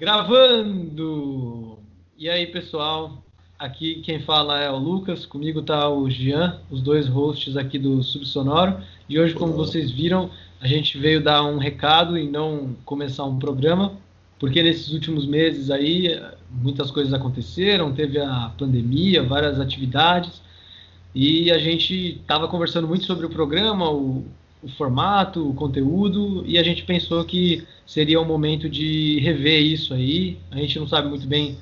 Gravando! E aí, pessoal? Aqui quem fala é o Lucas, comigo tá o Jean, os dois hosts aqui do Subsonoro. E hoje, como vocês viram, a gente veio dar um recado e não começar um programa, porque nesses últimos meses aí muitas coisas aconteceram, teve a pandemia, várias atividades, e a gente estava conversando muito sobre o programa, o, o formato, o conteúdo, e a gente pensou que seria o momento de rever isso aí. A gente não sabe muito bem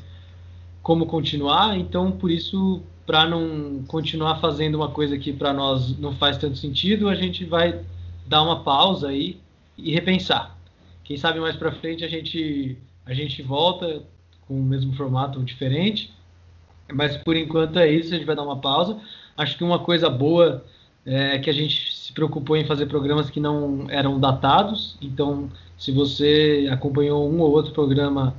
como continuar, então por isso, para não continuar fazendo uma coisa que para nós não faz tanto sentido, a gente vai dar uma pausa aí e repensar. Quem sabe mais para frente a gente a gente volta com o mesmo formato diferente, mas por enquanto é isso, a gente vai dar uma pausa. Acho que uma coisa boa é que a gente se preocupou em fazer programas que não eram datados. Então, se você acompanhou um ou outro programa,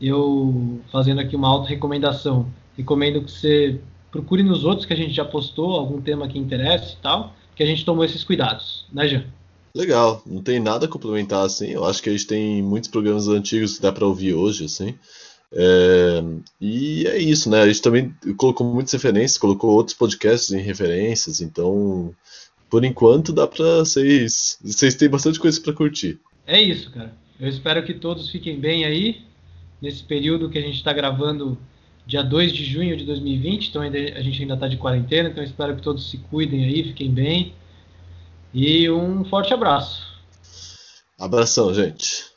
eu fazendo aqui uma auto-recomendação, recomendo que você procure nos outros que a gente já postou, algum tema que interesse e tal, que a gente tomou esses cuidados, né, Jean? Legal, não tem nada a complementar assim. Eu acho que a gente tem muitos programas antigos que dá para ouvir hoje, assim. É, e é isso, né? A gente também colocou muitas referências, colocou outros podcasts em referências, então por enquanto dá pra vocês. Vocês têm bastante coisa para curtir. É isso, cara. Eu espero que todos fiquem bem aí, nesse período que a gente está gravando dia 2 de junho de 2020, então ainda, a gente ainda está de quarentena, então espero que todos se cuidem aí, fiquem bem. E um forte abraço. Abração, gente.